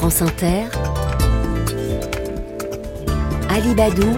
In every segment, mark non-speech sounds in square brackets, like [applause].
France Inter, Alibadou,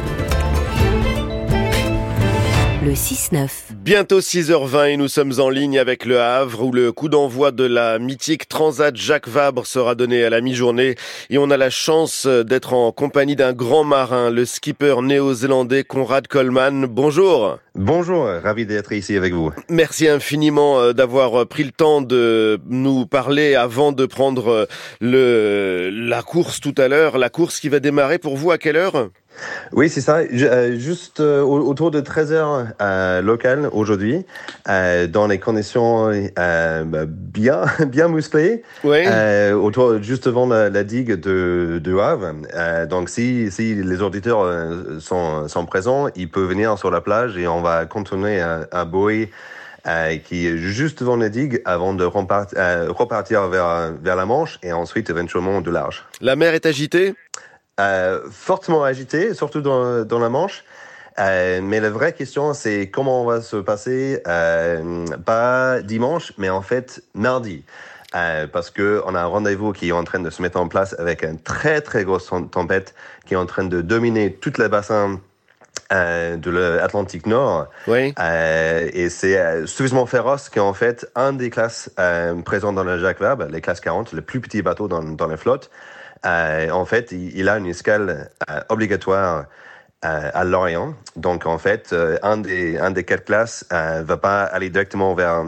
le 6-9. Bientôt 6h20 et nous sommes en ligne avec Le Havre où le coup d'envoi de la mythique Transat Jacques Vabre sera donné à la mi-journée et on a la chance d'être en compagnie d'un grand marin, le skipper néo-zélandais Conrad Coleman. Bonjour. Bonjour, ravi d'être ici avec vous. Merci infiniment euh, d'avoir pris le temps de nous parler avant de prendre euh, le, la course tout à l'heure. La course qui va démarrer pour vous à quelle heure? Oui, c'est ça. Euh, juste autour de 13 heures euh, locales aujourd'hui, euh, dans les conditions euh, bah, bien [laughs] bien musclées, oui. autour juste devant la, la digue de, de Havre. donc, si si les auditeurs sont sont présents, ils peuvent venir sur la plage et on va continuer à, à. Euh, qui est juste devant la digue avant de repartir, euh, repartir vers, vers la Manche et ensuite éventuellement de large. La mer est agitée? Euh, Fortement agitée, surtout dans, dans la Manche. Euh, mais la vraie question, c'est comment on va se passer, euh, pas dimanche, mais en fait mardi. Euh, parce que on a un rendez-vous qui est en train de se mettre en place avec une très très grosse tempête qui est en train de dominer toute la bassin euh, de l'Atlantique Nord. Oui. Euh, et c'est euh, suffisamment féroce qu'en fait, un des classes euh, présentes dans le Jacques Vabre, les classes 40, le plus petit bateau dans, dans la flotte, euh, en fait, il, a une escale euh, obligatoire à Lorient. Donc, en fait, un des, un des quatre classes va pas aller directement vers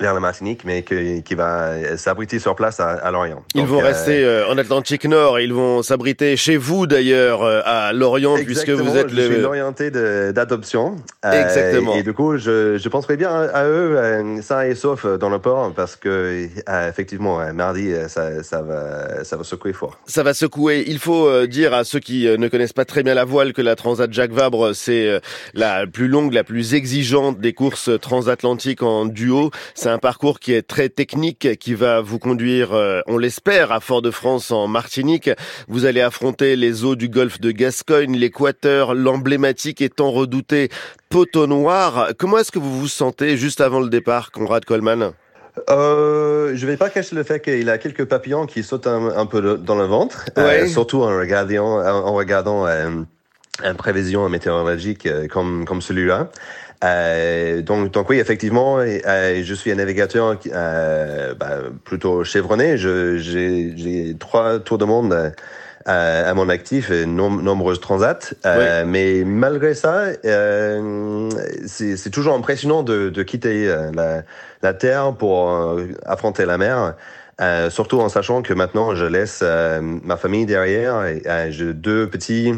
vers la Martinique, mais qui, qui va s'abriter sur place à, à Lorient. Ils Donc, vont rester euh, en Atlantique Nord. Ils vont s'abriter chez vous d'ailleurs euh, à Lorient, puisque vous êtes je le. suis l'orienté d'adoption. Exactement. Euh, et du coup, je, je penserai bien à, eux, euh, sains et sauf dans le port, parce que effectivement, mardi, ça, ça va, ça va secouer fort. Ça va secouer. Il faut dire à ceux qui ne connaissent pas très bien la voile que la Transat Jacques Vabre, c'est la plus longue, la plus exigeante des courses transatlantiques en duo. C'est un parcours qui est très technique, qui va vous conduire, euh, on l'espère, à Fort-de-France en Martinique. Vous allez affronter les eaux du golfe de Gascogne, l'Équateur, l'emblématique et tant redouté Poteau Noir. Comment est-ce que vous vous sentez juste avant le départ, Conrad Coleman? Euh, je vais pas cacher le fait qu'il a quelques papillons qui sautent un, un peu dans le ventre, ouais. euh, surtout en regardant, en regardant euh, une prévision météorologique euh, comme, comme celui-là. Euh, donc, donc oui, effectivement, euh, je suis un navigateur euh, bah, plutôt chevronné. J'ai trois tours de monde euh, à mon actif et nom nombreuses transats. Euh, oui. Mais malgré ça, euh, c'est toujours impressionnant de, de quitter la, la, Terre pour affronter la mer. Euh, surtout en sachant que maintenant je laisse euh, ma famille derrière. et J'ai deux petits euh,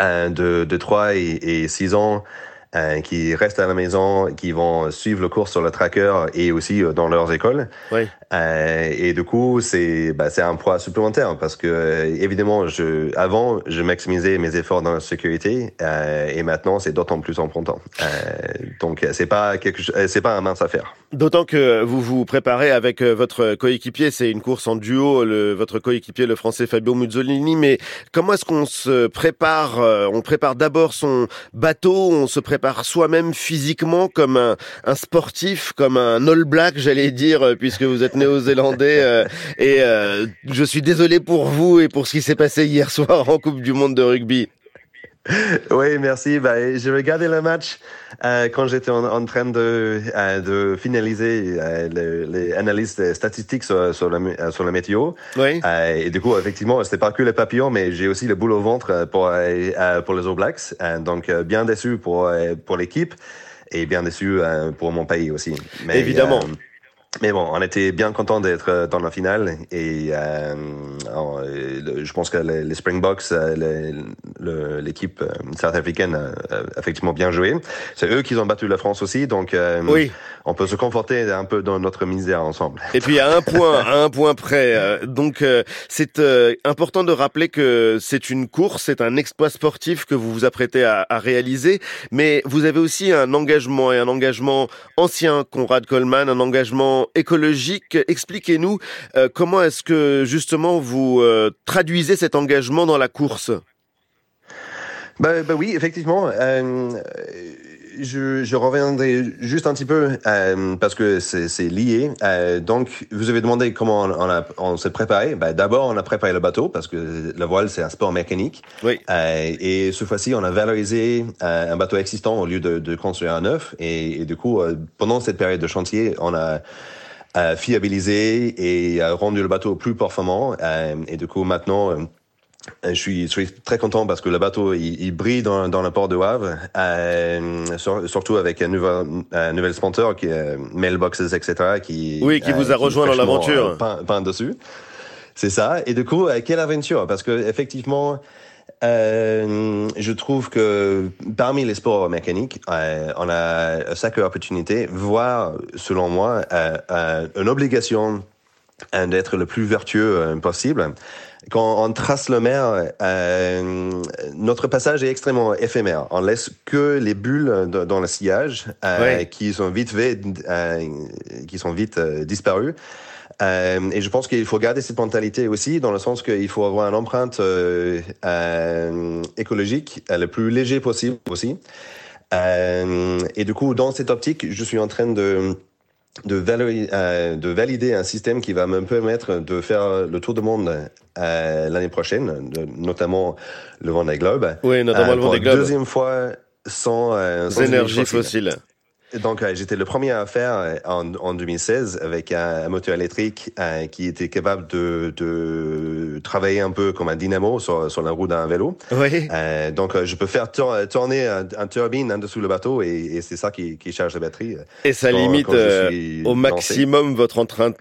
de, de 3 et, et 6 ans euh, qui restent à la maison, qui vont suivre le cours sur le tracker et aussi euh, dans leurs écoles. Oui. Euh, et du coup, c'est bah, un poids supplémentaire parce que évidemment, je avant je maximisais mes efforts dans la sécurité euh, et maintenant c'est d'autant plus important. donc c'est pas quelque c'est pas un mince affaire. D'autant que vous vous préparez avec votre coéquipier, c'est une course en duo, le, votre coéquipier le français Fabio Muzzolini. Mais comment est-ce qu'on se prépare On prépare d'abord son bateau, on se prépare soi-même physiquement comme un, un sportif, comme un All Black, j'allais dire, puisque vous êtes néo-zélandais. Euh, et euh, je suis désolé pour vous et pour ce qui s'est passé hier soir en Coupe du Monde de rugby. Oui, merci. Bah, j'ai regardé le match euh, quand j'étais en, en, train de, euh, de finaliser euh, les, les, analyses statistiques sur, sur, la, sur la météo. Oui. et du coup, effectivement, c'était pas que les papillons, mais j'ai aussi le boule au ventre pour, pour les All Blacks. donc, bien déçu pour, pour l'équipe et bien déçu pour mon pays aussi. Mais, Évidemment. Mais bon, on était bien content d'être dans la finale et euh, je pense que les, les Springboks, l'équipe sud-africaine a effectivement bien joué. C'est eux qui ont battu la France aussi, donc euh, oui. on peut se conforter un peu dans notre misère ensemble. Et puis à un [laughs] point, à un point près. Euh, donc c'est important de rappeler que c'est une course, c'est un exploit sportif que vous vous apprêtez à, à, réaliser, mais vous avez aussi un engagement et un engagement ancien, Conrad Coleman, un engagement écologique. Expliquez-nous euh, comment est-ce que justement vous euh, traduisez cet engagement dans la course? Bah, bah oui, effectivement. Euh, je, je, reviendrai juste un petit peu euh, parce que c'est lié. Euh, donc, vous avez demandé comment on, s'est préparé. Ben, D'abord, on a préparé le bateau parce que la voile, c'est un sport mécanique. Oui. Euh, et ce fois-ci, on a valorisé un bateau existant au lieu de, de construire un neuf. Et, et du coup, pendant cette période de chantier, on a fiabilisé et rendu le bateau plus performant. et du coup, maintenant je suis, je suis très content parce que le bateau il, il brille dans, dans le port de Havre, euh, surtout avec un nouvel, un nouvel sponsor qui est Mailboxes, etc. Qui, oui, qui vous a euh, rejoint dans l'aventure. Peint, peint, dessus. C'est ça. Et du coup, euh, quelle aventure? Parce que effectivement, euh, je trouve que parmi les sports mécaniques, euh, on a sacrée opportunité, voire, selon moi, euh, une obligation d'être le plus vertueux possible quand on trace le mer, euh, notre passage est extrêmement éphémère. On laisse que les bulles dans le sillage euh, oui. qui sont vite, euh, qui sont vite euh, disparues. Euh, et je pense qu'il faut garder cette mentalité aussi, dans le sens qu'il faut avoir une empreinte euh, écologique le plus léger possible aussi. et du coup, dans cette optique, je suis en train de de, valider, euh, de valider un système qui va me permettre de faire le tour du monde euh, l'année prochaine, de, notamment le Vendée Globe. Oui, notamment euh, le Vendée Globe. Deuxième fois sans, euh, sans énergie fossile. fossile. Donc, euh, j'étais le premier à faire euh, en, en 2016 avec un, un moteur électrique euh, qui était capable de, de, travailler un peu comme un dynamo sur, sur la roue d'un vélo. Oui. Euh, donc, je peux faire tour, tourner un, un, turbine en dessous le bateau et, et c'est ça qui, qui, charge la batterie. Et ça quand, limite quand au maximum votre empreinte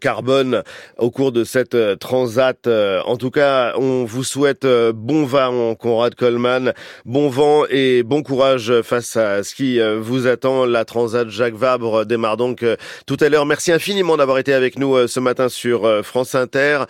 carbone au cours de cette transat. En tout cas, on vous souhaite bon vent, Conrad Coleman, bon vent et bon courage face à ce qui vous attend la Transat Jacques Vabre démarre donc euh, tout à l'heure. Merci infiniment d'avoir été avec nous euh, ce matin sur euh, France Inter.